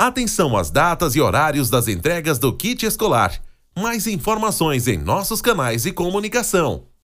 Atenção às datas e horários das entregas do kit escolar. Mais informações em nossos canais de comunicação.